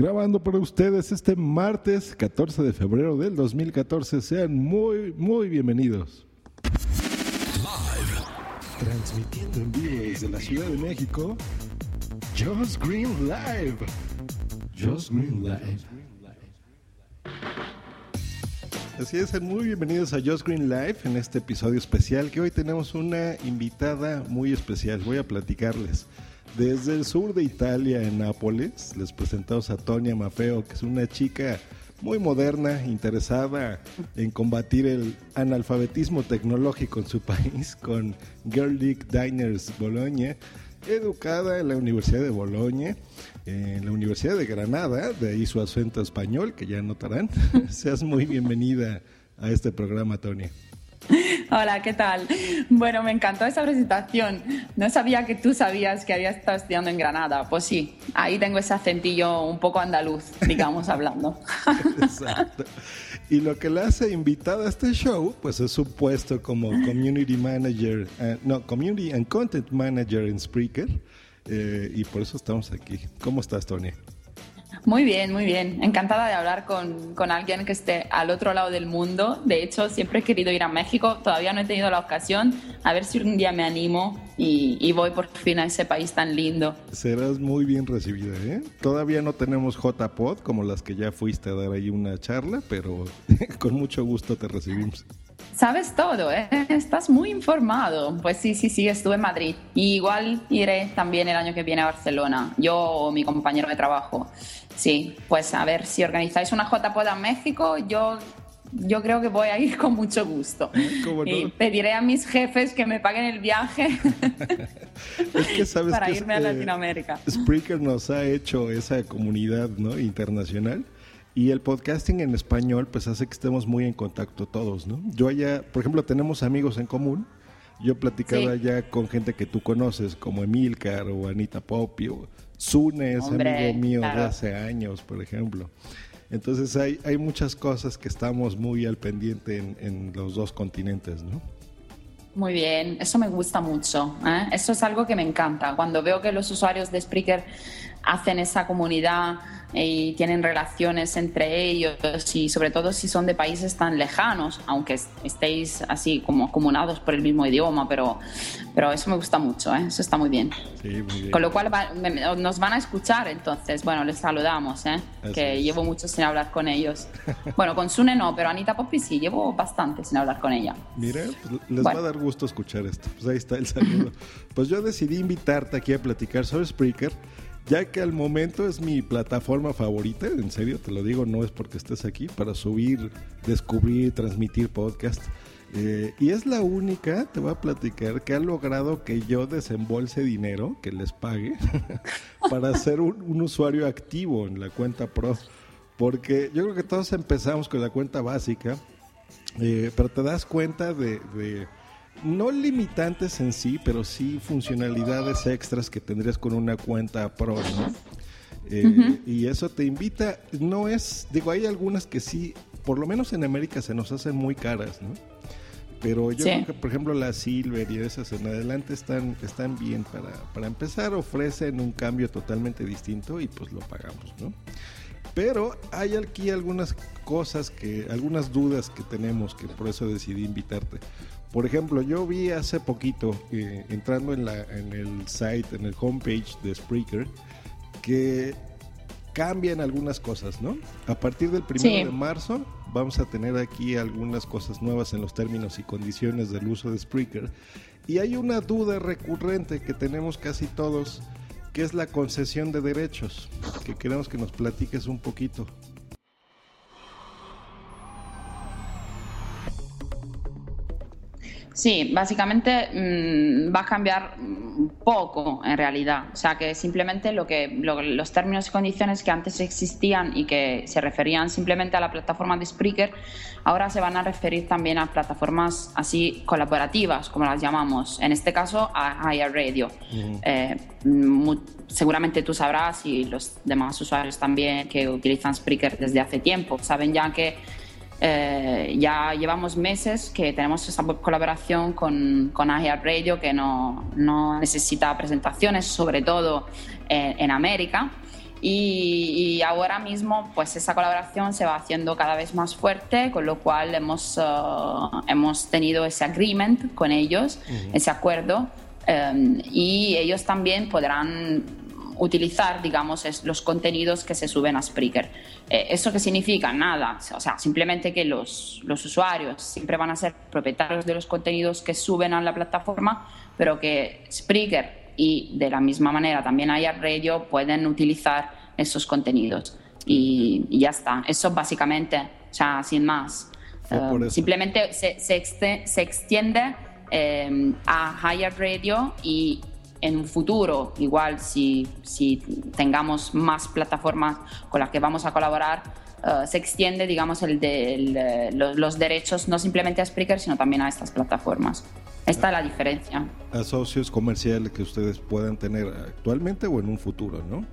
Grabando para ustedes este martes 14 de febrero del 2014. Sean muy, muy bienvenidos. Transmitiendo en vivo desde la Ciudad de México. Just Green Live. Just Green Live. Así es, muy bienvenidos a Just Green Live en este episodio especial que hoy tenemos una invitada muy especial. Voy a platicarles. Desde el sur de Italia, en Nápoles, les presentamos a Tonia Mafeo, que es una chica muy moderna, interesada en combatir el analfabetismo tecnológico en su país con Girl League Diners Bologna, educada en la Universidad de Bolonia, en la Universidad de Granada, de ahí su acento español, que ya notarán. Seas muy bienvenida a este programa, Tonia. Hola, ¿qué tal? Bueno, me encantó esa presentación. No sabía que tú sabías que había estado estudiando en Granada. Pues sí, ahí tengo ese acentillo un poco andaluz, digamos, hablando. Exacto. Y lo que la hace invitada a este show, pues es su puesto como Community Manager, eh, no, Community and Content Manager en Spreaker. eh, y por eso estamos aquí. ¿Cómo estás, Tony? Muy bien, muy bien. Encantada de hablar con, con alguien que esté al otro lado del mundo. De hecho, siempre he querido ir a México. Todavía no he tenido la ocasión. A ver si un día me animo y, voy por fin a ese país tan lindo. Serás muy bien recibida, ¿eh? Todavía no tenemos JPod como las que ya fuiste a dar ahí una charla, pero con mucho gusto te recibimos. Sabes todo, ¿eh? Estás muy informado. Pues sí, sí, sí, estuve en Madrid. Y igual iré también el año que viene a Barcelona. Yo o mi compañero de trabajo. Sí, pues a ver si organizáis una JPod a México, yo, yo creo que voy a ir con mucho gusto. ¿Cómo no? Y pediré a mis jefes que me paguen el viaje Es que sabes para que irme a eh, Latinoamérica. Spreaker nos ha hecho esa comunidad ¿no? internacional y el podcasting en español pues hace que estemos muy en contacto todos, ¿no? Yo allá, por ejemplo, tenemos amigos en común. Yo platicaba Sí. ya con gente que tú conoces, como Emilcar o Anita Popi o Zune, es Hombre, amigo mío de claro. hace años, por ejemplo. Entonces hay, hay muchas cosas que estamos muy al pendiente en, en los dos continentes, ¿no? Muy bien, eso me gusta mucho. ¿eh? Eso es algo que me encanta. Cuando veo que los usuarios de Spreaker hacen esa comunidad y tienen relaciones entre ellos y sobre todo si son de países tan lejanos, aunque est- estéis así como comunados por el mismo idioma, pero, pero eso me gusta mucho, ¿eh? eso está muy bien. Sí, muy bien. Con lo cual va- me- me- nos van a escuchar, entonces, bueno, les saludamos, ¿eh? Que es. llevo mucho sin hablar con ellos. Bueno, con Sune no, pero Anita Poppy sí, llevo bastante sin hablar con ella. Mira, pues, les Bueno. va a dar gusto escuchar esto. Pues ahí está el saludo. pues yo decidí invitarte aquí a platicar sobre Spreaker, ya que al momento es mi plataforma favorita, en serio, te lo digo, no es porque estés aquí, para subir, descubrir, transmitir podcast. Eh, y es la única, te voy a platicar, que ha logrado que yo desembolse dinero, que les pague, para ser un, usuario activo en la cuenta Pro. Porque yo creo que todos empezamos con la cuenta básica, eh, pero te das cuenta de, de- no limitantes en sí, pero sí funcionalidades extras que tendrías con una cuenta Pro, ¿no? Eh, Y eso te invita, no es, digo, hay algunas que sí, por lo menos en América se nos hacen muy caras, ¿no? Pero yo Sí. creo que, por ejemplo, la Silver y esas en adelante están, están bien para, para empezar, ofrecen un cambio totalmente distinto y pues lo pagamos, ¿no? Pero hay aquí algunas cosas que, algunas dudas que tenemos que por eso decidí invitarte. Por ejemplo, yo vi hace poquito, eh, entrando en, la, en el site, en el homepage de Spreaker, que cambian algunas cosas, ¿no? A partir del primero Sí. de marzo vamos a tener aquí algunas cosas nuevas en los términos y condiciones del uso de Spreaker. Y hay una duda recurrente que tenemos casi todos, que es la concesión de derechos, que queremos que nos platiques un poquito. Sí, básicamente mm, va a cambiar poco en realidad. O sea que simplemente lo que, los términos y condiciones que antes existían y que se referían simplemente a la plataforma de Spreaker, ahora se van a referir también a plataformas así colaborativas, como las llamamos. En este caso a Higher Radio. Eh, seguramente tú sabrás y los demás usuarios también que utilizan Spreaker desde hace tiempo saben ya que eh, ya llevamos meses que tenemos esa colaboración con, con Radio que no, no, necesita presentaciones, sobre todo en, América. Y, ahora mismo pues esa colaboración se va haciendo cada vez más fuerte, con lo cual hemos, eh, hemos tenido ese agreement con ellos, ese acuerdo, eh, y ellos también podrán utilizar, digamos, los contenidos que se suben a Spreaker. Eh, ¿Eso qué significa? Nada. O sea, simplemente que los, los usuarios siempre van a ser propietarios de los contenidos que suben a la plataforma, pero que Spreaker y de la misma manera también Radio pueden utilizar esos contenidos. Y, ya está. Eso básicamente, o sea, sin más. Eh, simplemente se, se, extiende eh, a Higher Radio y en un futuro, igual si, si tengamos más plataformas con las que vamos a colaborar, eh, se extiende, digamos, el de, los, derechos no simplemente a Spreaker, sino también a estas plataformas. Esta es la diferencia. A socios comerciales que ustedes puedan tener actualmente o en un futuro, ¿no?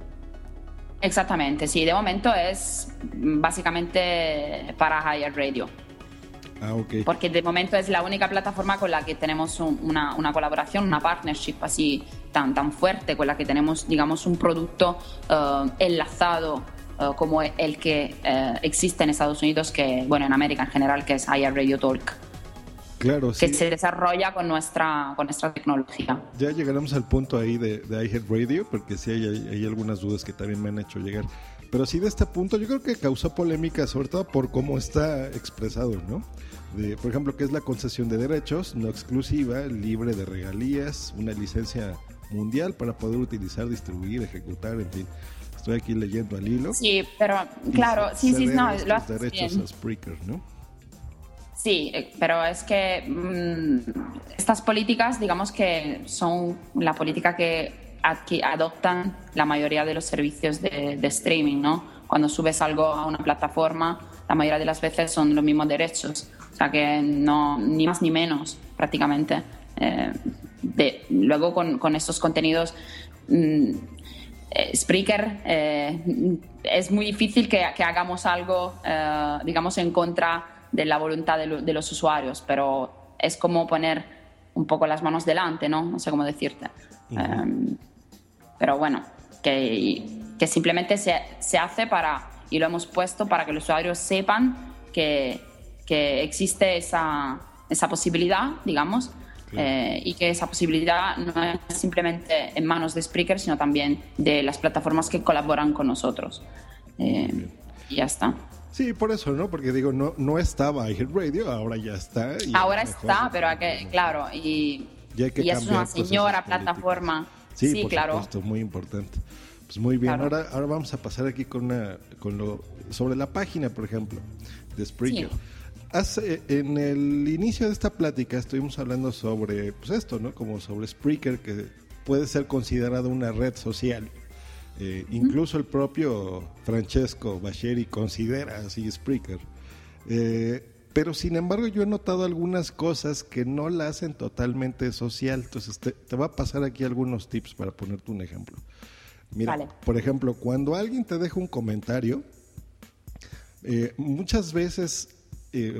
Exactamente, sí. De momento es básicamente para Higher Radio. Ah, Porque de momento es la única plataforma con la que tenemos una, una, colaboración, una partnership así tan, tan fuerte, con la que tenemos, digamos, un producto uh, enlazado uh, como el que uh, existe en Estados Unidos, que, bueno, en América en general, que es IR Radio Talk. Claro, que se desarrolla con nuestra, con nuestra tecnología. Ya llegaremos al punto ahí de, de Radio, porque sí hay, hay, algunas dudas que también me han hecho llegar. Pero sí de este punto yo creo que causó polémica, sobre todo por cómo está expresado, ¿no? Por ejemplo, que es la concesión de derechos no exclusiva, libre de regalías, una licencia mundial para poder utilizar, distribuir, ejecutar, en fin. Estoy aquí leyendo al hilo. Sí, pero claro, sí, sí, no, lo haces derechos a Spreaker, ¿no? Sí, eh, pero es que mm, estas políticas, digamos que son la política que, adoptan la mayoría de los servicios de, de streaming, ¿no? Cuando subes algo a una plataforma, la mayoría de las veces son los mismos derechos. O sea que no, ni más ni menos prácticamente. Eh, de, luego con, con, estos contenidos, mm, eh, Spreaker, eh, es muy difícil que, que hagamos algo, digamos, en contra de la voluntad de, de, los usuarios, pero es como poner un poco las manos delante, ¿no? No sé cómo decirte. pero bueno, que, que simplemente se, se hace para, y lo hemos puesto para que los usuarios sepan que que existe esa, esa posibilidad, digamos, eh, y que esa posibilidad no es simplemente en manos de Spreaker, sino también de las plataformas que colaboran con nosotros. Eh, y ya está. Sí, por eso, ¿no? Porque digo, no, no estaba Radio, ahora ya está. ahora está, pero hay que, claro, y, y, es una señora plataforma. Sí, claro. Esto es muy importante. Pues muy bien, ahora, ahora vamos a pasar aquí con, una, con lo sobre la página, por ejemplo, de Spreaker. Hace, en el inicio de esta plática estuvimos hablando sobre pues esto, ¿no? Como sobre Spreaker, que puede ser considerado una red social. Eh, incluso el propio Francesco Bacheri considera así Spreaker. Eh, pero sin embargo yo he notado algunas cosas que no la hacen totalmente social. Entonces te, te va a pasar aquí algunos tips para ponerte un ejemplo. Mira, por ejemplo, cuando alguien te deja un comentario, eh, muchas veces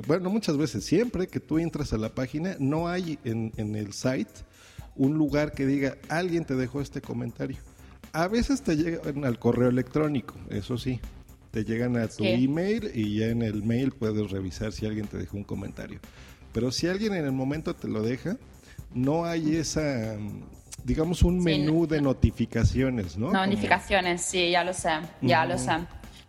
bueno, muchas veces, siempre que tú entras a la página, no hay en, el site un lugar que diga, alguien te dejó este comentario. A veces te llegan al correo electrónico, eso sí, te llegan a tu email y ya en el mail puedes revisar si alguien te dejó un comentario. Pero si alguien en el momento te lo deja, no hay esa, digamos, un menú de notificaciones, ¿no? Notificaciones, sí, ya lo sé, ya lo sé.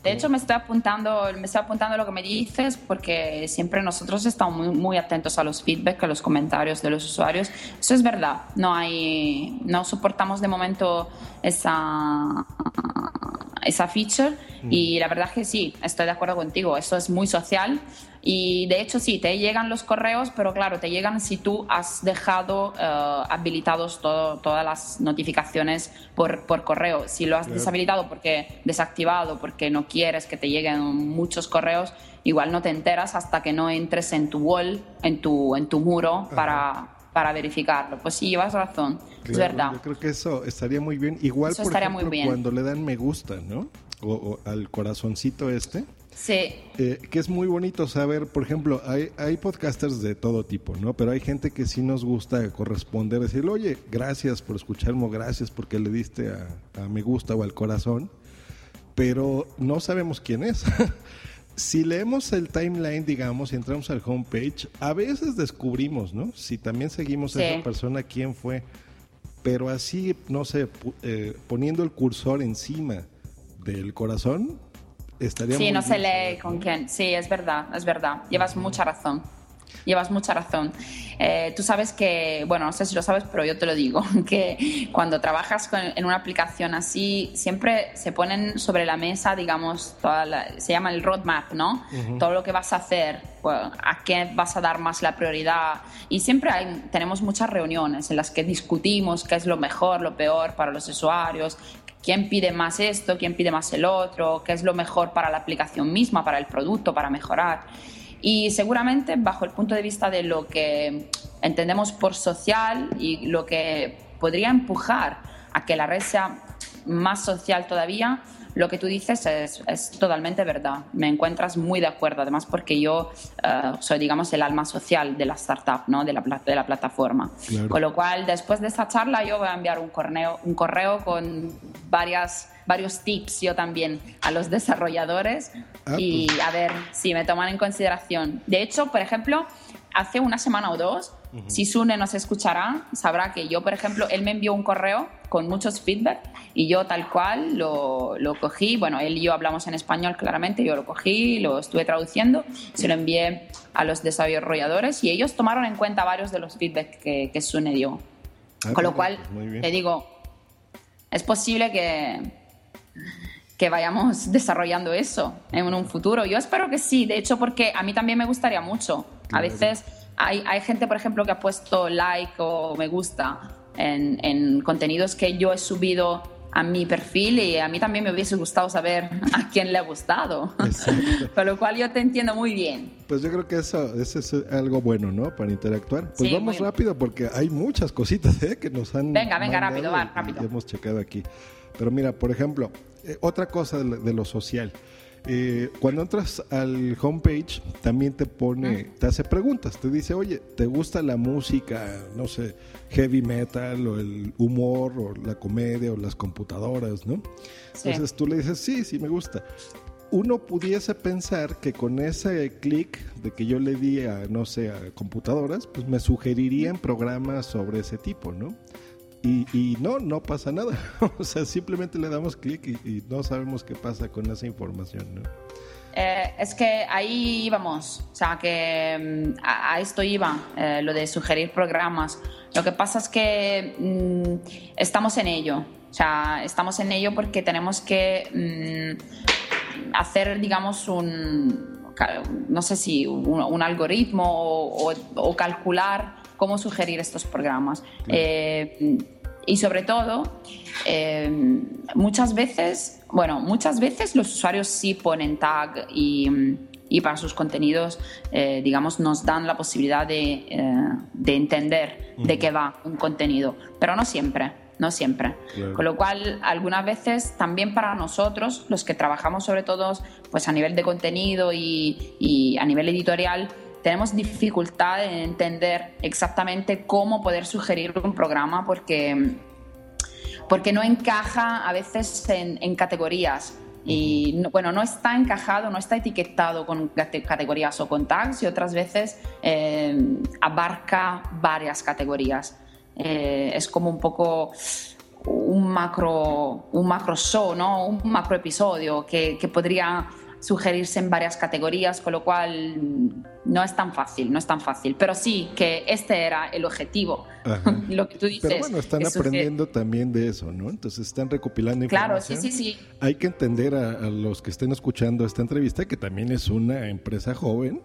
De hecho, me estoy apuntando, me estoy apuntando lo que me dices porque siempre nosotros estamos muy, muy atentos a los feedback, a los comentarios de los usuarios. Eso es verdad. No hay, no soportamos de momento esa, esa feature. Y la verdad es que sí, estoy de acuerdo contigo, eso es muy social y de hecho sí, te llegan los correos, pero claro, te llegan si tú has dejado uh, habilitados todo, todas las notificaciones por, por correo. Si lo has deshabilitado porque desactivado, porque no quieres que te lleguen muchos correos, igual no te enteras hasta que no entres en tu wall, en tu, en tu muro para, para verificarlo. Pues sí, llevas razón, es verdad. Yo creo que eso estaría muy bien. Igual, por ejemplo, cuando le dan me gusta, ¿no? o al corazoncito este Sí. Eh, que es muy bonito saber, por ejemplo, hay, hay podcasters de todo tipo, ¿no? Pero hay gente que sí nos gusta corresponder, decir, oye, gracias por escucharme, gracias porque le diste a, a me gusta o al corazón, pero no sabemos quién es. si leemos el timeline, digamos, y entramos al homepage, a veces descubrimos, ¿no? Si también seguimos a esa persona, quién fue. Pero así, no sé, eh, poniendo el cursor encima del corazón, sí, no se lee con quién. Sí, es verdad, es verdad. Llevas mucha razón. Llevas mucha razón. Eh, tú sabes que, bueno, no sé si lo sabes, pero yo te lo digo, que cuando trabajas en una aplicación así, siempre se ponen sobre la mesa, digamos, se llama el roadmap, ¿no? Todo lo que vas a hacer, pues, a qué vas a dar más la prioridad. Y siempre hay, tenemos muchas reuniones en las que discutimos qué es lo mejor, lo peor para los usuarios, quién pide más esto, quién pide más el otro, qué es lo mejor para la aplicación misma, para el producto, para mejorar. Y seguramente bajo el punto de vista de lo que entendemos por social y lo que podría empujar a que la red sea más social todavía, lo que tú dices es, totalmente verdad. Me encuentras muy de acuerdo, además porque yo eh, soy, digamos, el alma social de la startup, ¿no? de, la, de la plataforma. Con lo cual, después de esta charla, yo voy a enviar un correo, un correo con varias varios tips yo también a los desarrolladores ah, y pues. a ver si me toman en consideración. De hecho, por ejemplo, hace una semana o dos si Sune nos escuchará, sabrá que yo, por ejemplo, él me envió un correo con muchos feedback y yo tal cual lo, lo, cogí. Bueno, él y yo hablamos en español claramente, yo lo cogí, lo estuve traduciendo, se lo envié a los desarrolladores y ellos tomaron en cuenta varios de los feedback que, que Sune dio. Ah, con lo cual, pues te digo, es posible que, que vayamos desarrollando eso en un futuro. Yo espero que sí, de hecho, porque a mí también me gustaría mucho. A veces hay, hay gente, por ejemplo, que ha puesto like o me gusta en, en contenidos que yo he subido a mi perfil y a mí también me hubiese gustado saber a quién le ha gustado. Con lo cual yo te entiendo muy bien. Pues yo creo que eso, eso es algo bueno, ¿no? Para interactuar. Pues vamos rápido porque hay muchas cositas ¿eh? que nos han... Venga, venga, rápido, va, rápido. hemos checado aquí. Pero mira, por ejemplo, eh, otra cosa de lo social. Eh, cuando entras al homepage, también te pone, te hace preguntas, te dice, oye, ¿te gusta la música, no sé, heavy metal o el humor o la comedia o las computadoras, ¿no? Entonces tú le dices, sí, sí me gusta. Uno pudiese pensar que con ese clic de que yo le di a, no sé, a computadoras, pues me sugerirían programas sobre ese tipo, ¿no? Y, no, no pasa nada. o sea, simplemente le damos clic y, no sabemos qué pasa con esa información, ¿no? Eh, es que ahí íbamos, o sea, que mm, a, esto iba, eh, lo de sugerir programas. Lo que pasa es que mm, estamos en ello, o sea, estamos en ello porque tenemos que mm, hacer, digamos, un, no sé si un, algoritmo o, calcular cómo sugerir estos programas. Eh, y sobre todo, eh, muchas veces, bueno, muchas veces los usuarios sí ponen tag y, y para sus contenidos, eh, digamos, nos dan la posibilidad de, de entender de qué va un contenido, pero no siempre no siempre. Con lo cual, algunas veces también para nosotros, los que trabajamos sobre todo pues, a nivel de contenido y, y a nivel editorial, tenemos dificultad en entender exactamente cómo poder sugerir un programa porque, porque no encaja a veces en, categorías. Y bueno, no está encajado, no está etiquetado con categorías o con tags y otras veces eh, abarca varias categorías. Eh, es como un poco un macro, un macro show, ¿no? un macro episodio que, que podría sugerirse en varias categorías, con lo cual no es tan fácil, no es tan fácil. Pero sí que este era el objetivo. Lo que tú dices. Pero bueno, están aprendiendo también de eso, ¿no? Entonces están recopilando información. Claro, sí, sí, sí. Hay que entender a, los que estén escuchando esta entrevista que también es una empresa joven,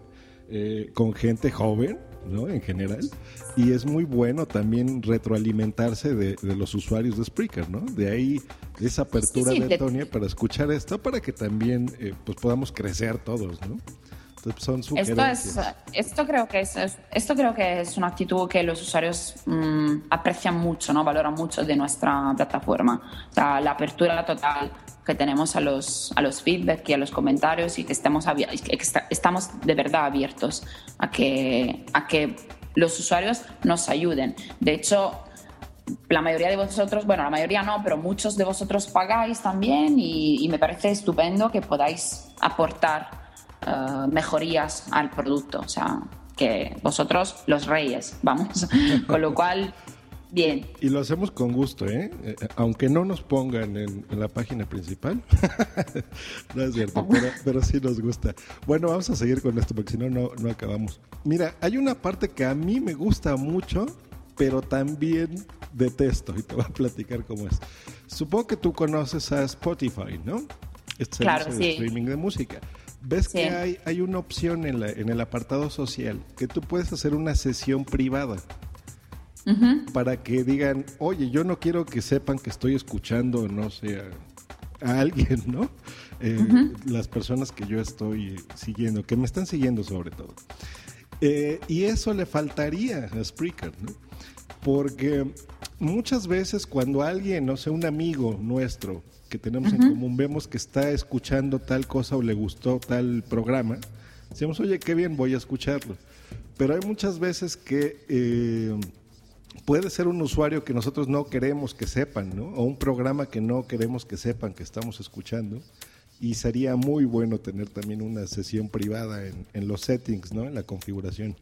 eh, con gente joven, ¿no? En general. Y es muy bueno también retroalimentarse de, los usuarios de Spreaker, ¿no? De ahí esa apertura de Antonia para escuchar esto, para que también eh, pues podamos crecer todos, ¿no? Entonces son sugerencias. Esto, es, esto, creo que es, esto creo que es una actitud que los usuarios mm, aprecian mucho, ¿no? Valoran mucho de nuestra plataforma. O sea, la apertura total que tenemos a los, a los feedback y a los comentarios y que estamos, estamos de verdad abiertos a que, a que los usuarios nos ayuden. De hecho, la mayoría de vosotros, bueno, la mayoría no, pero muchos de vosotros pagáis también y, me parece estupendo que podáis aportar eh, mejorías al producto. O sea, que vosotros los reyes, vamos. Con lo cual, Bien. Y lo hacemos con gusto, ¿eh? eh aunque no nos pongan en, la página principal. no es cierto, pero, sí nos gusta. Bueno, vamos a seguir con esto porque si no, no acabamos. Mira, hay una parte que a mí me gusta mucho, pero también detesto y te voy a platicar cómo es. Supongo que tú conoces a Spotify, ¿no? Este claro, de streaming de música. ¿Ves que hay, hay una opción en, la, en el apartado social que tú puedes hacer una sesión privada? Para que digan, oye, yo no quiero que sepan que estoy escuchando, no sé, a, alguien, ¿no? Eh, las personas que yo estoy siguiendo, que me están siguiendo sobre todo. Eh, y eso le faltaría a Spreaker, ¿no? Porque muchas veces cuando alguien, no sé, un amigo nuestro que tenemos en común, vemos que está escuchando tal cosa o le gustó tal programa, decimos, oye, qué bien, voy a escucharlo. Pero hay muchas veces que... Eh, puede ser un usuario que nosotros no queremos que sepan, ¿no? O un programa que no queremos que sepan que estamos escuchando. Y sería muy bueno tener también una sesión privada en, los settings, ¿no? En la configuración.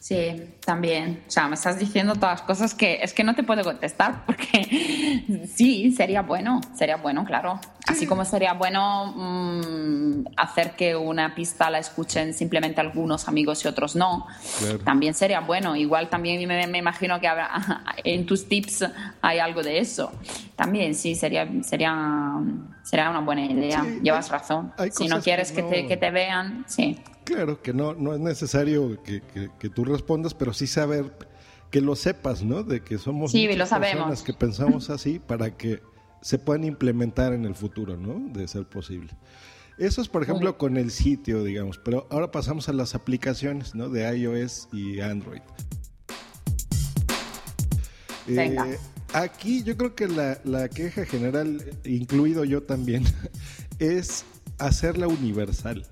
Sí, también. O sea, me estás diciendo todas cosas que es que no te puedo contestar porque sí, sería bueno, sería bueno, claro. Así como sería bueno mm, hacer que una pista la escuchen simplemente algunos amigos y otros no. También sería bueno. Igual también me, imagino que habrá, en tus tips hay algo de eso. También sí, sería, sería, sería una buena idea. Llevas razón. Si no quieres que, te, que te vean, sí. Claro, que no, no es necesario que, que, tú respondas, pero sí saber que lo sepas, ¿no? De que somos sí, muchas personas que pensamos así para que se puedan implementar en el futuro, ¿no? De ser posible. Eso es, por ejemplo, con el sitio, digamos, pero ahora pasamos a las aplicaciones, ¿no? De iOS y Android. Eh, aquí yo creo que la, la queja general, incluido yo también, es hacerla universal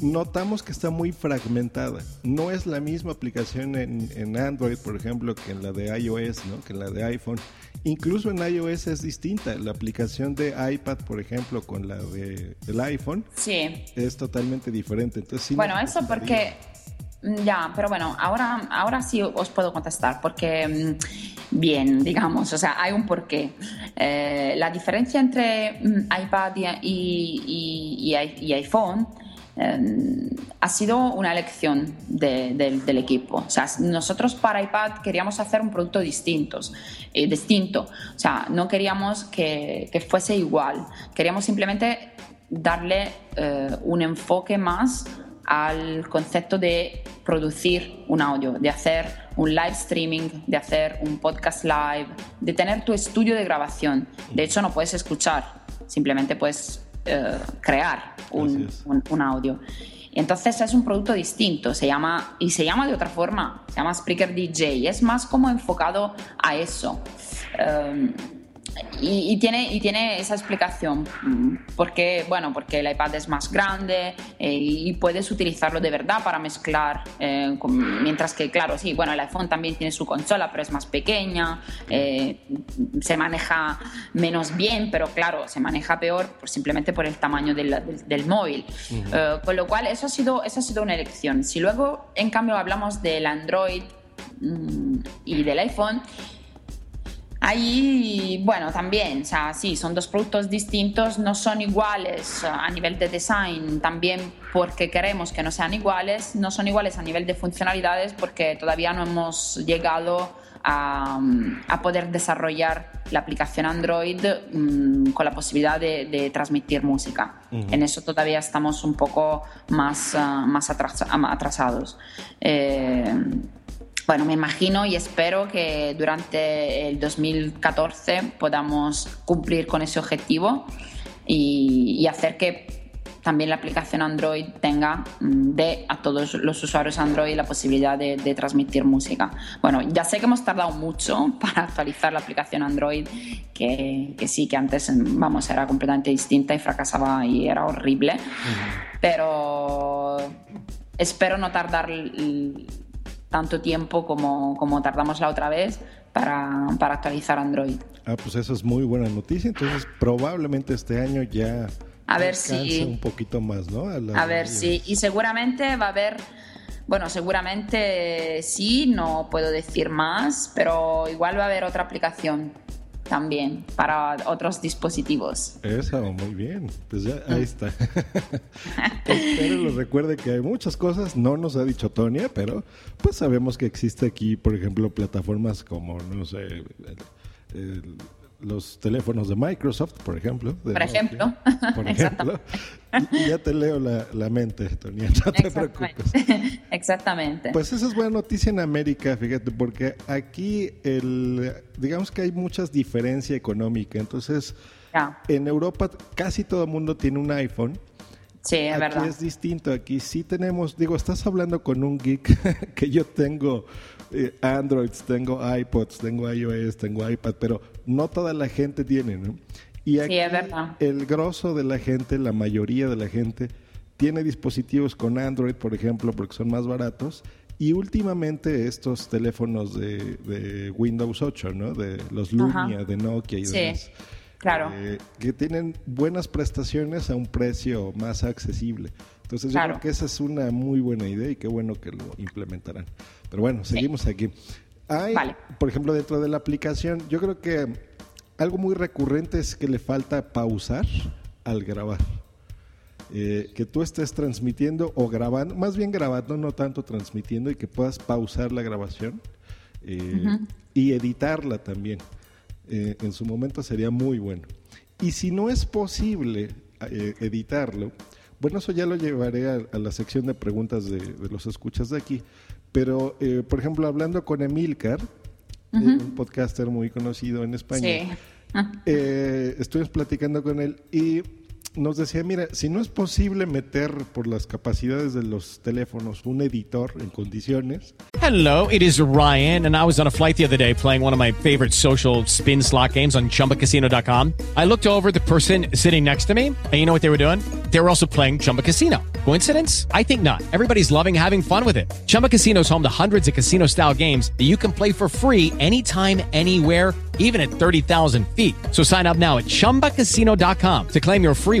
notamos que está muy fragmentada. No es la misma aplicación en, Android, por ejemplo, que en la de iOS, ¿no? que en la de iPhone. Incluso en iOS es distinta. La aplicación de iPad, por ejemplo, con la de, del iPhone, sí. es totalmente diferente. Entonces, bueno, eso porque... Mm, ya, pero bueno, ahora, ahora sí os puedo contestar, porque mm, bien, digamos, o sea, hay un porqué. Eh, la diferencia entre mm, iPad y, y iPhone Em, ha sido una elección del equipo. O sea, nosotros para iPad queríamos hacer un producto distinto, eh, distinto. O sea, no queríamos que, fuese igual. Queríamos simplemente darle eh, un enfoque más al concepto de producir un audio, de hacer un live streaming, de hacer un podcast live, de tener tu estudio de grabación. De hecho, no puedes escuchar, simplemente puedes eh, crear un, un, audio. entonces es un producto distinto, se llama, y se llama de otra forma, se llama Spreaker DJ, es más como enfocado a eso. Um, y, tiene, y tiene esa explicación, mm, porque, bueno, porque el iPad es más grande eh, y puedes utilizarlo de verdad para mezclar, eh, mientras que, claro, sí, bueno, el iPhone también tiene su consola, pero es más pequeña, eh, se maneja menos bien, pero claro, se maneja peor simplemente por el tamaño del, del, móvil. con lo cual, eso ha, sido, eso ha sido una elección. Si luego, en cambio, hablamos del Android mm, y del iPhone, Ahí, bueno, también, o sea, sí, son dos productos distintos, no son iguales a nivel de design, también porque queremos que no sean iguales, no son iguales a nivel de funcionalidades porque todavía no hemos llegado a, poder desarrollar la aplicación Android mm, con la posibilidad de, transmitir música. En eso todavía estamos un poco más, ah, más atrasados. Eh, bueno, me imagino y espero que durante el 2014 podamos cumplir con ese objetivo y, hacer que también la aplicación Android tenga mm, de a todos los usuarios Android la posibilidad de, transmitir música. Bueno, ya sé que hemos tardado mucho para actualizar la aplicación Android, que, sí, que antes, vamos, era completamente distinta y fracasaba y era horrible, pero espero no tardar tanto tiempo como, como tardamos la otra vez para, para, actualizar Android. Ah, pues eso es muy buena noticia. Entonces, probablemente este año ya a ver si un poquito más, ¿no? A, ver si y seguramente va a haber bueno, seguramente sí, no puedo decir más, pero igual va a haber otra aplicación también para otros dispositivos. Eso, muy bien. Pues ya, ahí está. Espero lo recuerde que hay muchas cosas, no nos ha dicho Tonia, pero pues sabemos que existe aquí, por ejemplo, plataformas como, no sé, los teléfonos de Microsoft, por ejemplo. por ejemplo. Por ejemplo. ya te leo la, mente, Tonia, no te preocupes. Exactamente. Pues esa es buena noticia en América, fíjate, porque aquí el, digamos que hay muchas diferencias económicas. Entonces, en Europa casi todo el mundo tiene un iPhone. Sí, es aquí es distinto. Aquí sí tenemos, digo, estás hablando con un geek que yo tengo eh, Androids, tengo iPods, tengo iOS, tengo iPad, pero no toda la gente tiene, ¿no? Y aquí el grosso de la gente, la mayoría de la gente, tiene dispositivos con Android, por ejemplo, porque son más baratos. Y últimamente estos teléfonos de, Windows 8, ¿no? De los Lumia, de Nokia y demás. Claro. Eh, que tienen buenas prestaciones a un precio más accesible. Entonces yo creo que esa es una muy buena idea y qué bueno que lo implementarán. Pero bueno, seguimos aquí. Hay, por ejemplo, dentro de la aplicación, yo creo que algo muy recurrente es que le falta pausar al grabar. Eh, que tú estés transmitiendo o grabando, más bien grabando, no tanto transmitiendo, y que puedas pausar la grabación eh, y editarla también. Eh, en su momento sería muy bueno. Y si no es posible editarlo, bueno, eso ya lo llevaré a, la sección de preguntas de, los escuchas de aquí. Pero, eh, por ejemplo, hablando con Emilcar, eh, un podcaster muy conocido en España, eh, estuvimos platicando con él y nos decía, mira, si no es posible meter por las capacidades de los teléfonos un editor en condiciones. Hello, it is Ryan, and I was on a flight the other day playing one of my favorite social spin slot games on chumbacasino.com. I looked over the person sitting next to me, and you know what they were doing? They were also playing Chumba Casino. Coincidence? I think not. Everybody's loving having fun with it. Chumba Casino is home to hundreds of casino style games that you can play for free anytime, anywhere, even at 30,000 feet. So sign up now at chumbacasino.com to claim your free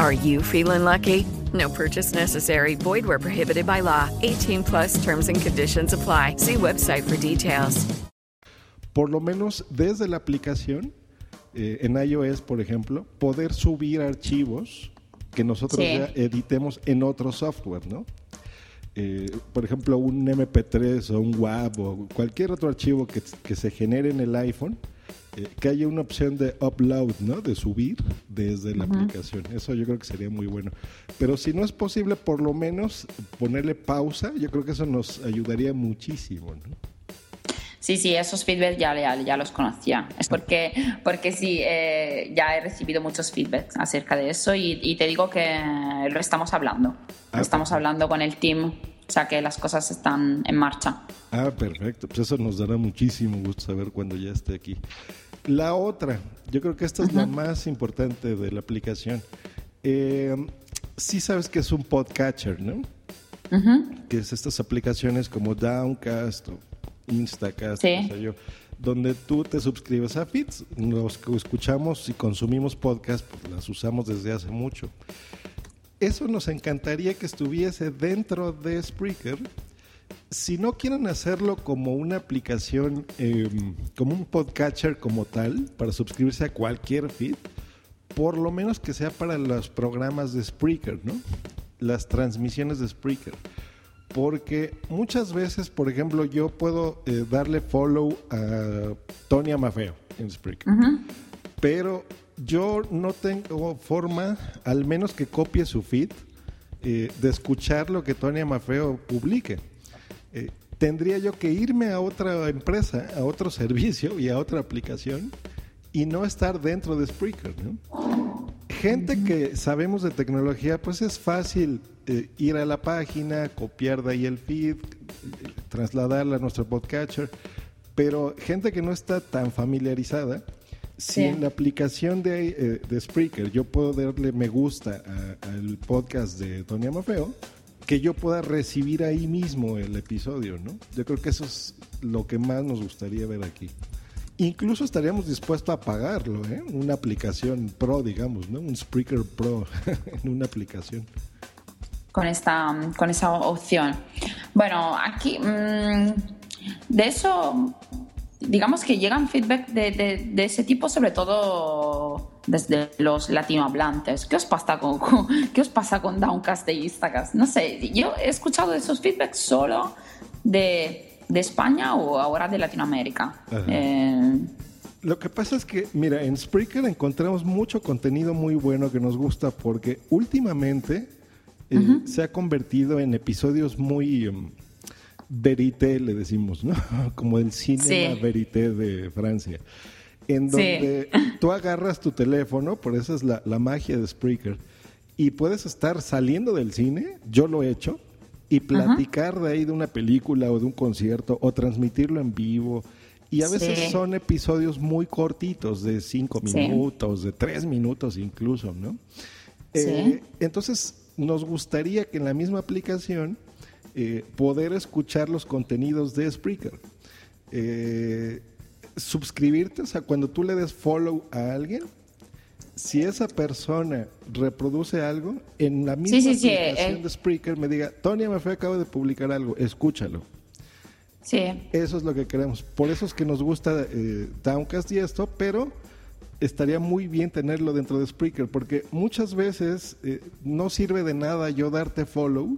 Are you feeling lucky? No purchase necessary. Void where prohibited by law. 18 plus terms and conditions apply. See website for details. Por lo menos desde la aplicación eh, en iOS, por ejemplo, poder subir archivos que nosotros ya editemos en otro software, ¿no? Eh, por ejemplo, un MP3 o un WAV o cualquier otro archivo que, que se genere en el iPhone, eh, que haya una opción de upload, ¿no? De subir desde la aplicación. Eso yo creo que sería muy bueno. Pero si no es posible, por lo menos ponerle pausa, yo creo que eso nos ayudaría muchísimo, ¿no? Sí, sí, esos feedbacks ya, ya, los conocía. Es porque, porque sí, eh, ya he recibido muchos feedbacks acerca de eso y, te digo que lo estamos hablando. Lo estamos hablando con el team, o sea que las cosas están en marcha. Ah, perfecto. Pues eso nos dará muchísimo gusto saber cuando ya esté aquí. la otra, yo creo que esta es la más importante de la aplicación. Eh, sí sabes que es un podcatcher, ¿no? Que es estas aplicaciones como Downcast o Instacast, yo, donde tú te suscribes a feeds. Los que escuchamos y consumimos podcast, pues las usamos desde hace mucho. Eso nos encantaría que estuviese dentro de Spreaker. Si no quieren hacerlo como una aplicación, em, como un podcatcher como tal, para suscribirse a cualquier feed, por lo menos que sea para los programas de Spreaker, ¿no? Las transmisiones de Spreaker. Porque muchas veces, por ejemplo, yo puedo eh, darle follow a Tony Amafeo en Spreaker. Pero yo no tengo forma, al menos que copie su feed, eh, de escuchar lo que Tony Amafeo publique. Eh, tendría yo que irme a otra empresa, a otro servicio y a otra aplicación y no estar dentro de Spreaker. Gente que sabemos de tecnología, pues es fácil eh, ir a la página, copiar de ahí el feed, trasladarla a nuestro podcatcher, pero gente que no está tan familiarizada, si en la aplicación de, eh, de, Spreaker yo puedo darle me gusta al podcast de Tony Amafeo, que yo pueda recibir ahí mismo el episodio, ¿no? Yo creo que eso es lo que más nos gustaría ver aquí. Incluso estaríamos dispuestos a pagarlo, ¿eh? Una aplicación pro, digamos, ¿no? Un Spreaker Pro en una aplicación. Con esta, con esa opción. Bueno, aquí mm, de eso, digamos que llegan feedback de, ese tipo, sobre todo desde los latinohablantes. ¿Qué os pasa con, qué os pasa con Downcast de Instagram? No sé, yo he escuchado esos feedbacks solo de de España o ahora de Latinoamérica. Eh, lo que pasa es que, mira, en Spreaker encontramos mucho contenido muy bueno que nos gusta porque últimamente eh, se ha convertido en episodios muy um, verité, le decimos, ¿no? Como el cine verité de Francia. En donde tú agarras tu teléfono, por eso es la, la magia de Spreaker, y puedes estar saliendo del cine, yo lo he hecho, y platicar de ahí de una película o de un concierto o transmitirlo en vivo. Y a veces son episodios muy cortitos, de cinco minutos, de tres minutos incluso, ¿no? Eh, entonces, nos gustaría que en la misma aplicación eh, poder escuchar los contenidos de Spreaker. Eh, suscribirte, o sea, cuando tú le des follow a alguien, si esa persona reproduce algo, en la misma aplicación eh. de Spreaker me diga, Tony fue acaba de publicar algo, escúchalo. Sí. Eso es lo que queremos. Por eso es que nos gusta eh, Downcast y esto, pero estaría muy bien tenerlo dentro de Spreaker, porque muchas veces eh, no sirve de nada yo darte follow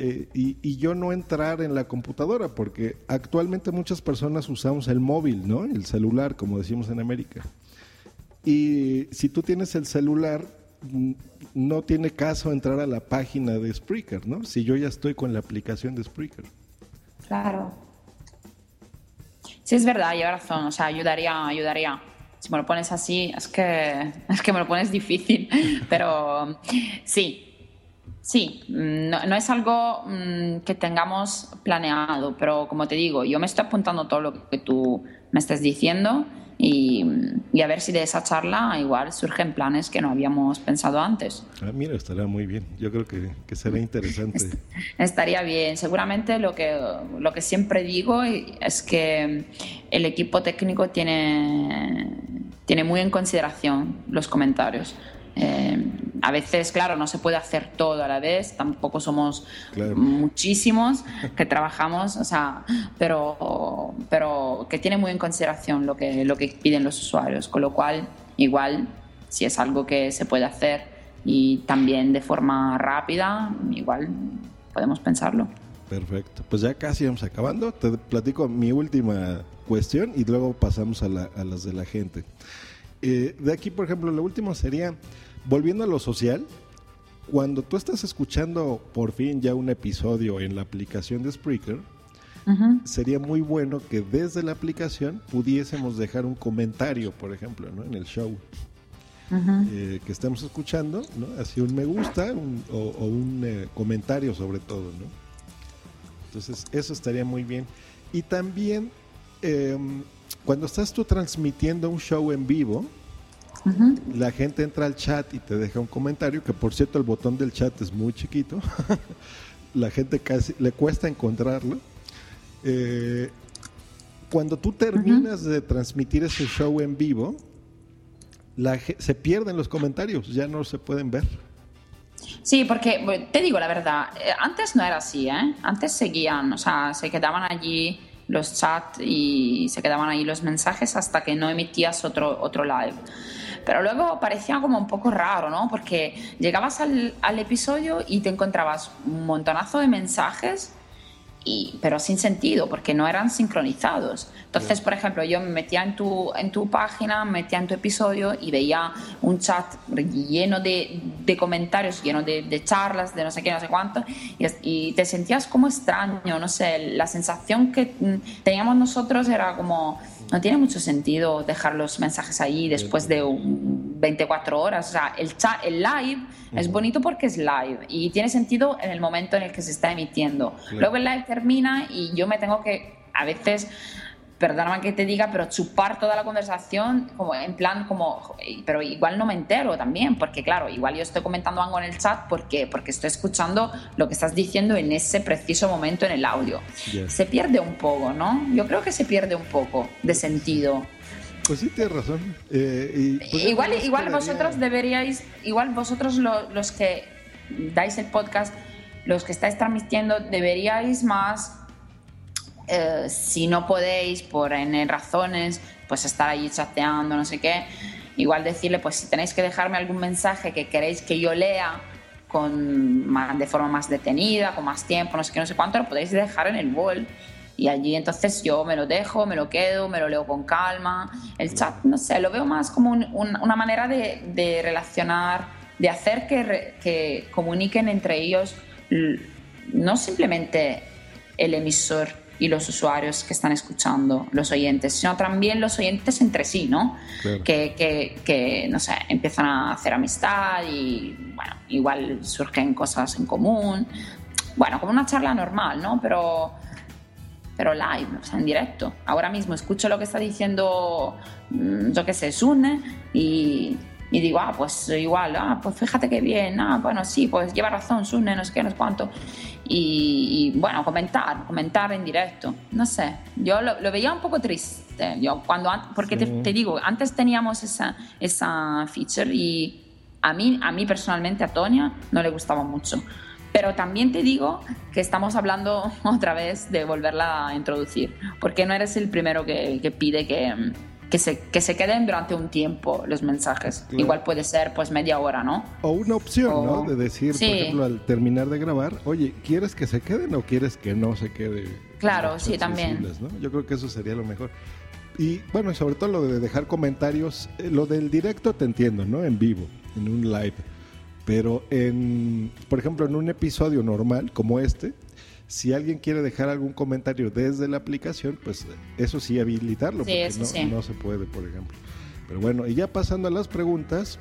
y, y, yo no entrar en la computadora, porque actualmente muchas personas usamos el móvil, ¿no? El celular, como decimos en América. Y si tú tienes el celular, no tiene caso entrar a la página de Spreaker, ¿no? Si yo ya estoy con la aplicación de Spreaker. Claro. Sí, es verdad, lleva razón. O sea, ayudaría, ayudaría. Si me lo pones así, es que, es que me lo pones difícil. Pero sí, Sí, no, no, es algo mm, que tengamos planeado, pero como te digo, yo me estoy apuntando todo lo que tú me estás diciendo y, a ver si de esa charla igual surgen planes que no habíamos pensado antes. Ah, mira, estaría muy bien. Yo creo que, que será interesante. estaría bien. Seguramente lo que, lo que siempre digo es que el equipo técnico tiene, tiene muy en consideración los comentarios. Eh, a veces, claro, no se puede hacer todo a la vez, tampoco somos muchísimos que trabajamos, o sea, pero, pero que tiene muy en consideración lo que, lo que piden los usuarios, con lo cual, igual, si es algo que se puede hacer y también de forma rápida, igual podemos pensarlo. Perfecto, pues ya casi vamos acabando, te platico mi última cuestión y luego pasamos a, las de la gente. Eh, de aquí, por ejemplo, lo último sería volviendo a lo social, cuando tú estás escuchando por fin ya un episodio en la aplicación de Spreaker, sería muy bueno que desde la aplicación pudiésemos dejar un comentario, por ejemplo, ¿no? en el show. Eh, que estamos escuchando, ¿no? Así un me gusta o, un eh, comentario sobre todo, ¿no? Entonces, eso estaría muy bien. Y también, em, cuando estás tú transmitiendo un show en vivo, la gente entra al chat y te deja un comentario, que por cierto el botón del chat es muy chiquito. la gente casi le cuesta encontrarlo. Eh, cuando tú terminas de transmitir ese show en vivo, la, se pierden los comentarios, ya no se pueden ver. Sí, porque te digo la verdad, eh, antes no era así, ¿eh? Antes seguían, o sea, se quedaban allí los chats y se quedaban ahí los mensajes hasta que no emitías otro, otro live. Pero luego parecía como un poco raro, ¿no? Porque llegabas al, al episodio y te encontrabas un montonazo de mensajes y, pero sin sentido, porque no eran sincronizados. Entonces, por ejemplo, yo me metía en tu, en tu página, me metía en tu episodio y veía un chat lleno de, de comentarios, lleno de, de, charlas, de no sé qué, no sé cuánto, y, y, te sentías como extraño, no sé, la sensación que mm, teníamos nosotros era como no tiene mucho sentido dejar los mensajes ahí después de 24 horas. O sea, el, chat, el live es bonito porque es live y tiene sentido en el momento en el que se está emitiendo. Luego el live termina y yo me tengo que, a veces, perdóname que te diga, pero chupar toda la conversación, como en plan, como, pero igual no me entero también, porque claro, igual yo estoy comentando algo en el chat porque, porque estoy escuchando lo que estás diciendo en ese preciso momento en el audio. Se pierde un poco, ¿no? Yo creo que se pierde un poco de sentido. Pues sí, tienes razón. Eh, pues igual igual vosotros deberíais, igual vosotros los que dais el podcast, los que estáis transmitiendo, deberíais más eh, si no podéis por N razones, pues estar allí chateando, no sé qué, igual decirle, pues si tenéis que dejarme algún mensaje que queréis que yo lea con de forma más detenida, con más tiempo, no sé qué, no sé cuánto, lo podéis dejar en el wall. Y allí entonces yo me lo dejo, me lo quedo, me lo leo con calma. El chat, no sé, lo veo más como una manera de, de, relacionar, de hacer que, que comuniquen entre ellos no simplemente el emisor y los usuarios que están escuchando, los oyentes, sino también los oyentes entre sí, ¿no? Que, que, que, no sé, empiezan a hacer amistad y, bueno, igual surgen cosas en común. Bueno, como una charla normal, ¿no? Pero, pero live, o sea, en directo. Ahora mismo escucho lo que está diciendo, mm, yo qué sé, Sune y y digo, ah, pues igual, ah, pues fíjate qué bien, ah, bueno, sí, pues lleva razón, Sune, no sé qué, no sé cuánto. Y, bueno, comentar, comentar en directo, no sé, yo lo, veía un poco triste, yo cuando, porque te, digo, antes teníamos esa, esa feature y a mí, a mí personalmente, a Tonia, no le gustaba mucho. Pero también te digo que estamos hablando otra vez de volverla a introducir, porque no eres el primero que, que pide que, que se, que se queden durante un tiempo los mensajes. Igual puede ser pues media hora, ¿no? O una opción, ¿no? De decir, por ejemplo, al terminar de grabar, oye, ¿quieres que se queden o quieres que no se quede? Claro, sí, también. Yo creo que eso sería lo mejor. Y bueno, sobre todo lo de dejar comentarios, eh, lo del directo te entiendo, ¿no? En vivo, en un live. Pero en, por ejemplo, en un episodio normal como este, si alguien quiere dejar algún comentario desde la aplicación, pues eso sí habilitarlo, porque no, se puede, por ejemplo. Pero bueno, y ya pasando a las preguntas,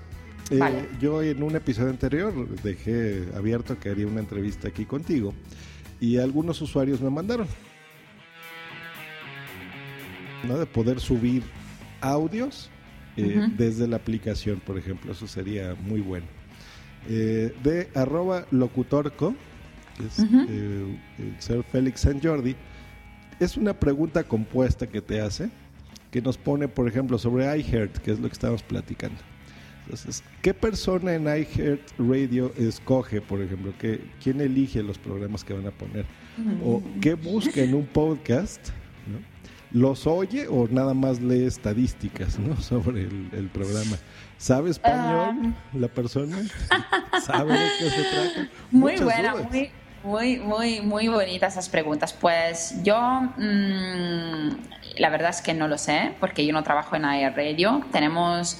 eh, yo en un episodio anterior dejé abierto que haría una entrevista aquí contigo y algunos usuarios me mandaron ¿no? de poder subir audios eh, desde la aplicación, por ejemplo, eso sería muy bueno. Eh, de arroba locutorco es eh, el ser Félix San Jordi, es una pregunta compuesta que te hace, que nos pone, por ejemplo, sobre iHeart, que es lo que estamos platicando. Entonces, ¿qué persona en iHeart Radio escoge, por ejemplo? ¿qué, ¿Quién elige los programas que van a poner? ¿O qué busca en un podcast? ¿Los oye o nada más lee estadísticas ¿no? sobre el, programa? ¿Sabe español ah. la persona? ¿Sabe de qué se trata? Muy buena, muy, muy, muy, muy bonitas esas preguntas. Pues yo, mm, la verdad es que no lo sé, porque yo no trabajo en Air Radio. Tenemos,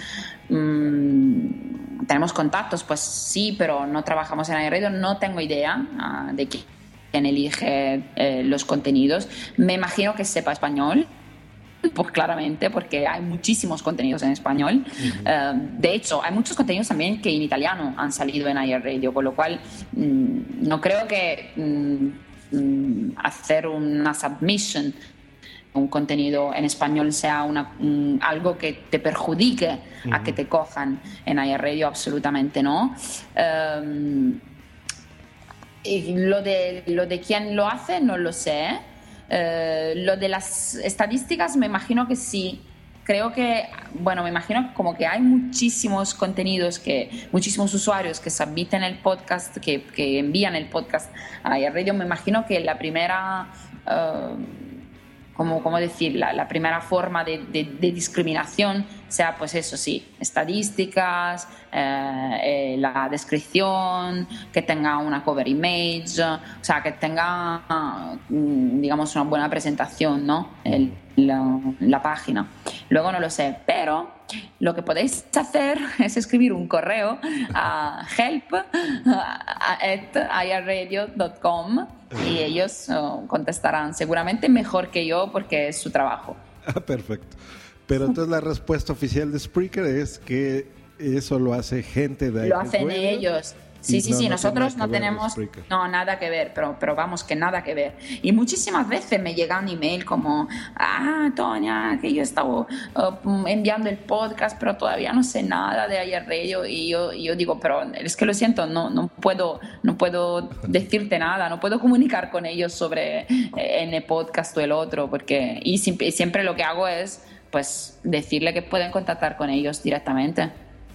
mm, tenemos contactos, pues sí, pero no trabajamos en Air Radio. No tengo idea ah, de quién elige eh, los contenidos. Me imagino que sepa español pues claramente, porque hay muchísimos contenidos en español. Eh, de hecho, hay muchos contenidos también que en italiano han salido en Air Radio, con lo cual mm, no creo que mm, mm, hacer una submission un contenido en español sea una, algo que te perjudique a que te cojan en iRadio, absolutamente no. Y lo, de, lo de quién lo hace no lo sé. Eh, lo de las estadísticas me imagino que sí. Creo que, bueno, me imagino como que hay muchísimos contenidos que, muchísimos usuarios que submiten el podcast, que, envían el podcast a iRadio. Me imagino que la primera... Eh, como, como decir, la, la primera forma de, de, discriminación sea, pues eso sí, estadísticas, eh, eh, la descripción, que tenga una cover image, o sea, que tenga, mm, digamos, una buena presentación, ¿no? El, la, la, página. Luego no lo sé, pero lo que podéis hacer es escribir un correo a help.irradio.com y ellos uh, contestarán seguramente mejor que yo porque es su trabajo. Ah, perfecto. Pero entonces la respuesta oficial de Spreaker es que eso lo hace gente de ahí. Lo hacen ellos. Sí, sí, sí, nosotros no tenemos no, nada que ver, pero, pero vamos, que nada que ver. Y muchísimas veces me llega un email como, ah, Toña, que yo estaba uh, enviando el podcast, pero todavía no sé nada de ayer radio. Y yo, yo digo, pero es que lo siento, no, no, puedo, no puedo decirte nada, no puedo comunicar con ellos sobre eh, en podcast o el otro, porque y siempre, siempre lo que hago es pues decirle que pueden contactar con ellos directamente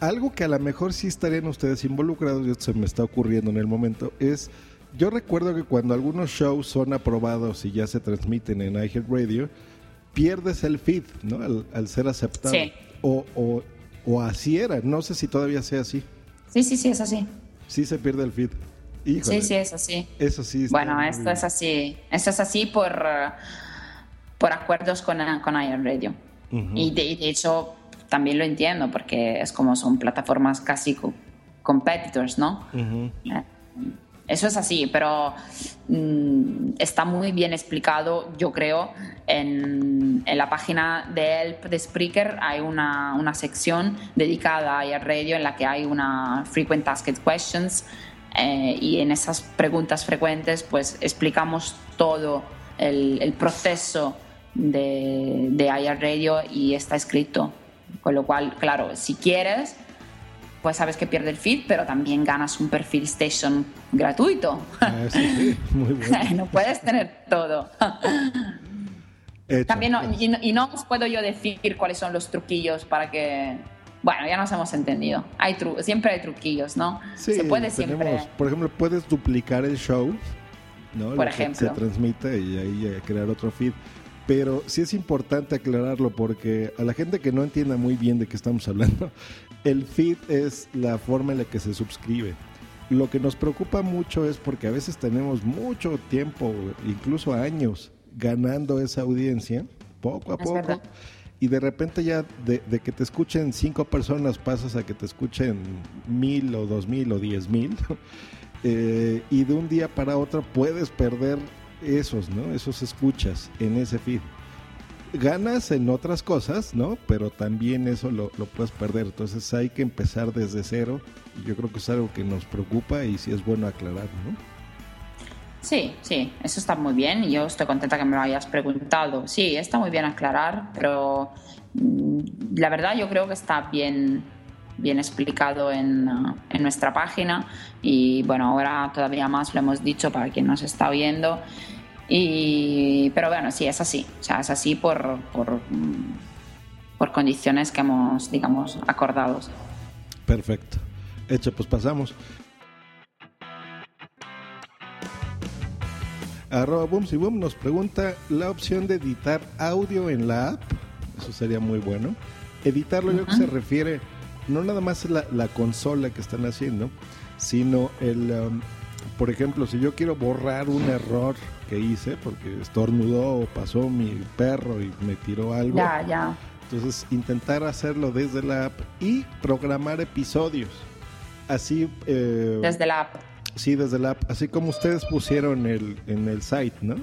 algo que a lo mejor sí estarían ustedes involucrados, y esto se me está ocurriendo en el momento, es, yo recuerdo que cuando algunos shows son aprobados y ya se transmiten en iHeartRadio, pierdes el feed, ¿no? Al, ser aceptado. Sí. O, o, o, así era, no sé si todavía sea así. Sí, sí, sí, es así. Sí se pierde el feed. sí, sí, es así. Eso sí. Bueno, esto es así. Esto es así por, por acuerdos con, con iHeartRadio. y, de, de hecho también lo entiendo porque es como son plataformas casi competitors, ¿no? Eh, eso es así, pero mm, está muy bien explicado, yo creo, en, en, la página de Help de Spreaker hay una, una sección dedicada a radio en la que hay una Frequent Asked Questions eh, y en esas preguntas frecuentes pues explicamos todo el, el proceso de, de Radio y está escrito con lo cual, claro, si quieres, pues sabes que pierde el feed, pero también ganas un perfil station gratuito. Ah, sí, muy bueno. no puedes tener todo. también no, y, no, os puedo yo decir cuáles son los truquillos para que bueno, ya nos hemos entendido. Hay siempre hay truquillos, ¿no? Sí, se puede siempre. Por ejemplo, puedes duplicar el show, ¿no? Por ejemplo. se transmite y ahí eh, crear otro feed. Pero sí es importante aclararlo porque a la gente que no entienda muy bien de qué estamos hablando, el feed es la forma en la que se suscribe. Lo que nos preocupa mucho es porque a veces tenemos mucho tiempo, incluso años, ganando esa audiencia, poco a poco. Y de repente ya de, que te escuchen cinco personas pasas a que te escuchen mil o dos mil o diez mil. Eh, y de un día para otro puedes perder esos, ¿no? Esos escuchas en ese feed. Ganas en otras cosas, ¿no? Pero también eso lo, puedes perder. Entonces hay que empezar desde cero. Yo creo que es algo que nos preocupa y sí es bueno aclarar. Sí, sí, eso está muy bien yo estoy contenta que me lo hayas preguntado. Sí, está muy bien aclarar, pero mm, la verdad yo creo que está bien, bien explicado en, en, nuestra página y bueno, ahora todavía más lo hemos dicho para quien nos está oyendo y, pero bueno, sí, es así. O sea, es así por, por, por condiciones que hemos, digamos, acordados. Perfecto. Hecho, pues pasamos. Arroba Boom y Boom nos pregunta la opción de editar audio en la app. Eso sería muy bueno. Editarlo, yo que se refiere no nada más la, la consola que están haciendo, sino el, um, por ejemplo, si yo quiero borrar un error que hice porque estornudó o pasó mi perro y me tiró algo. Ya, ya. Entonces, intentar hacerlo desde la app y programar episodios. Así. Eh, desde la app. Sí, desde la app. Así como ustedes pusieron el, en el site, ¿no?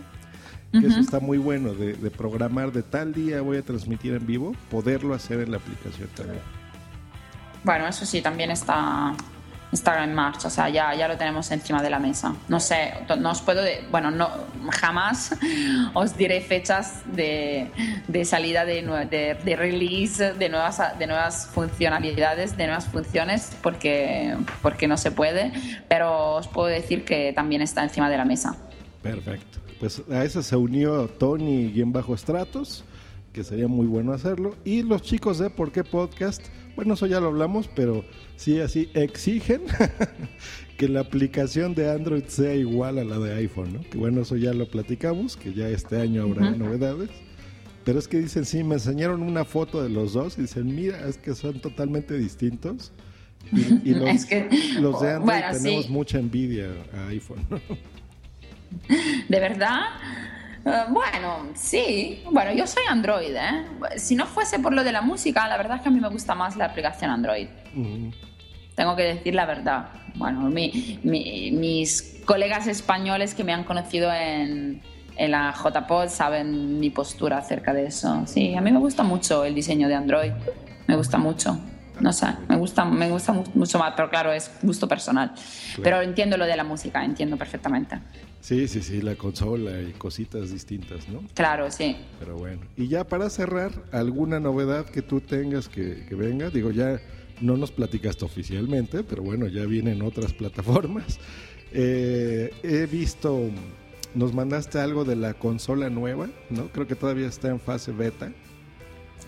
Que eso está muy bueno, de, de, programar de tal día voy a transmitir en vivo, poderlo hacer en la aplicación también. Bueno, eso sí, también está, está en marcha, o sea, ya, ya lo tenemos encima de la mesa. No sé, no os puedo, bueno, no, jamás os diré fechas de, de salida de, de, de, release, de nuevas, de nuevas funcionalidades, de nuevas funciones, porque, porque no se puede, pero os puedo decir que también está encima de la mesa. Perfecto. Pues a eso se unió Tony y en bajo estratos, que sería muy bueno hacerlo, y los chicos de Por qué Podcast bueno, eso ya lo hablamos, pero sí, así exigen que la aplicación de Android sea igual a la de iPhone, ¿no? Que bueno, eso ya lo platicamos, que ya este año habrá novedades. Pero es que dicen, sí, me enseñaron una foto de los dos y dicen, mira, es que son totalmente distintos. Y, los, de Android tenemos mucha envidia a iPhone, ¿no? ¿De verdad? Eh, bueno, sí. Bueno, yo soy Android, ¿eh? Si no fuese por lo de la música, la verdad es que a mí me gusta más la aplicación Android. Tengo que decir la verdad. Bueno, mis colegas españoles que me han conocido en, en la JPod saben mi postura acerca de eso. Sí, a mí me gusta mucho el diseño de Android. Me gusta mucho. No sé, me gusta, me gusta mucho más, pero claro, es gusto personal. Pero entiendo lo de la música, entiendo perfectamente. Sí, sí, sí, la consola y cositas distintas, ¿no? Claro, sí. Pero bueno, y ya para cerrar, ¿alguna novedad que tú tengas que, venga? Digo, ya no nos platicaste oficialmente, pero bueno, ya vienen otras plataformas. Eh, he visto, nos mandaste algo de la consola nueva, ¿no? Creo que todavía está en fase beta.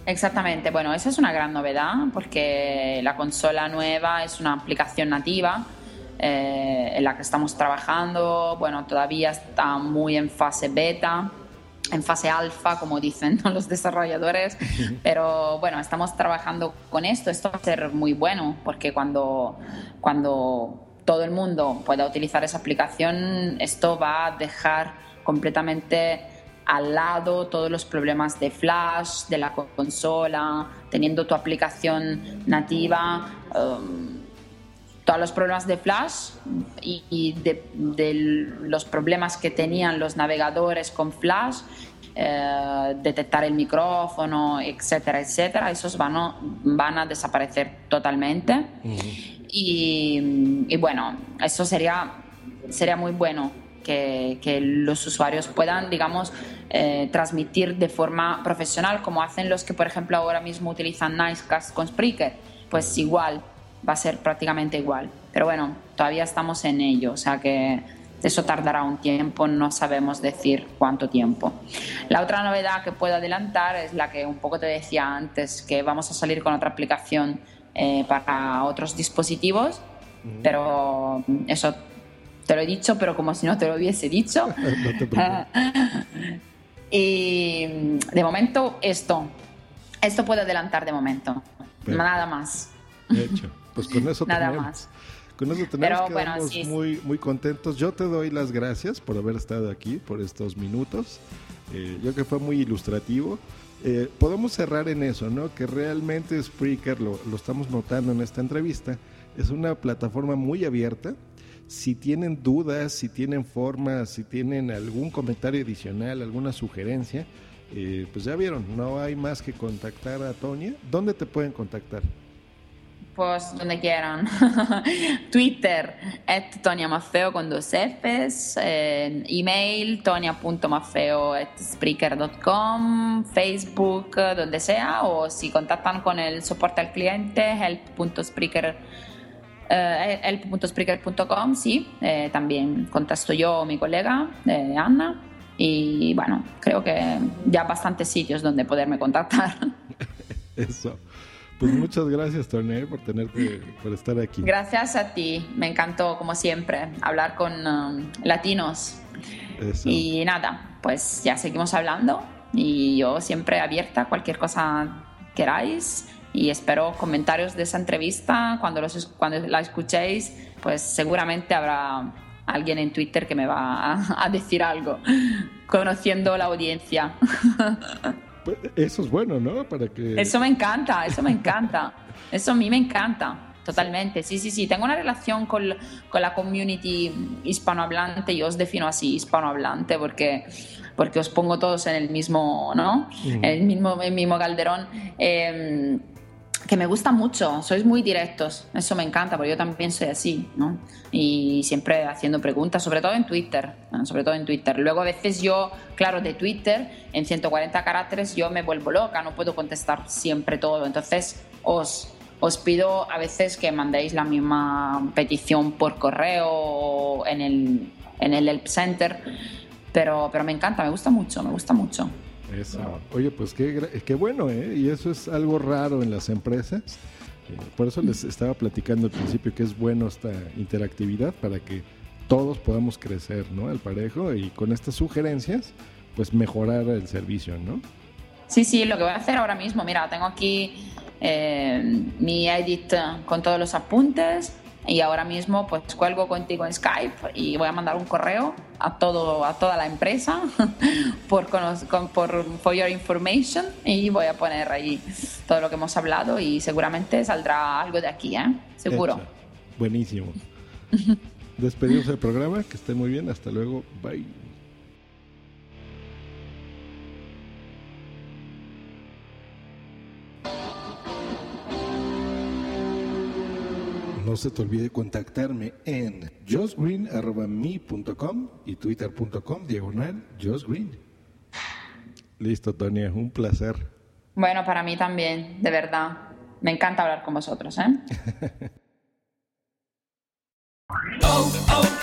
Exactamente, bueno, esa es una gran novedad porque la consola nueva es una aplicación nativa eh, en la que estamos trabajando. Bueno, todavía está muy en fase beta, en fase alfa, como dicen los desarrolladores, pero bueno, estamos trabajando con esto. Esto va a ser muy bueno porque cuando, cuando todo el mundo pueda utilizar esa aplicación, esto va a dejar completamente al lado todos los problemas de flash, de la consola, teniendo tu aplicación nativa. Um, todos los problemas de Flash y, de, los problemas que tenían los navegadores con Flash, eh, detectar el micrófono, etcétera, etcétera, esos van a, van a desaparecer totalmente. y, bueno, eso sería, sería muy bueno que, que los usuarios puedan, digamos, eh, transmitir de forma profesional, como hacen los que, por ejemplo, ahora mismo utilizan Nicecast con Spreaker. Pues igual, va a ser prácticamente igual. Pero bueno, todavía estamos en ello, o sea que eso tardará un tiempo, no sabemos decir cuánto tiempo. La otra novedad que puedo adelantar es la que un poco te decía antes, que vamos a salir con otra aplicación eh, para otros dispositivos, pero eso te lo he dicho, pero como si no te lo hubiese dicho. y de momento esto, esto puedo adelantar de momento, nada más. De hecho. Pues con eso Nada más. Con eso tenemos que muy, muy contentos. Yo te doy las gracias por haber estado aquí, por estos minutos. Eh, yo creo que fue muy ilustrativo. Eh, podemos cerrar en eso, ¿no? Que realmente Spreaker, lo, lo estamos notando en esta entrevista, es una plataforma muy abierta. Si tienen dudas, si tienen formas, si tienen algún comentario adicional, alguna sugerencia, eh, pues ya vieron, no hay más que contactar a Tonia. ¿Dónde te pueden contactar? Pues donde quieran. Twitter, at Tonia Maffeo con dos Fs, eh, email tonia.maffeo at spreaker.com, Facebook, donde sea, o si contactan con el soporte al cliente, help.spreaker eh, help.spreaker.com, sí, eh, también contesto yo mi colega Anna y bueno, creo que ya bastantes sitios donde poderme contactar. Eso. Pues muchas gracias, Tony, por tenerte, por estar aquí. Gracias a ti. Me encantó, como siempre, hablar con um, latinos. Y nada, pues ya seguimos hablando y yo siempre abierta a cualquier cosa queráis y espero comentarios de esa entrevista cuando, los, cuando la escuchéis, pues seguramente habrá alguien en Twitter que me va a, a decir algo, conociendo la audiencia. Pues, eso es bueno, ¿no? Para que... Eso me encanta, eso me encanta. Eso a mí me encanta. Totalmente, sí, sí, sí. Tengo una relación con, con la community hispanohablante, yo os defino así, hispanohablante, porque, porque os pongo todos en el mismo, ¿no? En el mismo, el mismo calderón. Em, que me gusta mucho, sois muy directos, eso me encanta, porque yo también soy así, ¿no? Y siempre haciendo preguntas, sobre todo en Twitter, sobre todo en Twitter. Luego a veces yo, claro, de Twitter, en 140 caracteres yo me vuelvo loca, no puedo contestar siempre todo, entonces os, os pido a veces que mandéis la misma petición por correo en el, en el Help Center, pero, pero me encanta, me gusta mucho, me gusta mucho. Eso. Oye, pues qué, qué bueno, ¿eh? Y eso es algo raro en las empresas. Eh, por eso les estaba platicando al principio que es bueno esta interactividad para que todos podamos crecer, ¿no? Al parejo y con estas sugerencias, pues mejorar el servicio, ¿no? Sí, sí, lo que voy a hacer ahora mismo, mira, tengo aquí eh, mi edit con todos los apuntes y ahora mismo pues cuelgo contigo en Skype y voy a mandar un correo a todo a toda la empresa por por for your information y voy a poner ahí todo lo que hemos hablado y seguramente saldrá algo de aquí, ¿eh? Seguro. Buenísimo. Despedimos el programa, que esté muy bien, hasta luego, bye. No se te olvide contactarme en josgreen.me.com y twitter.com diagonal josgreen. Listo, Tonia, un placer. Bueno, para mí también, de verdad. Me encanta hablar con vosotros, ¿eh? oh, oh,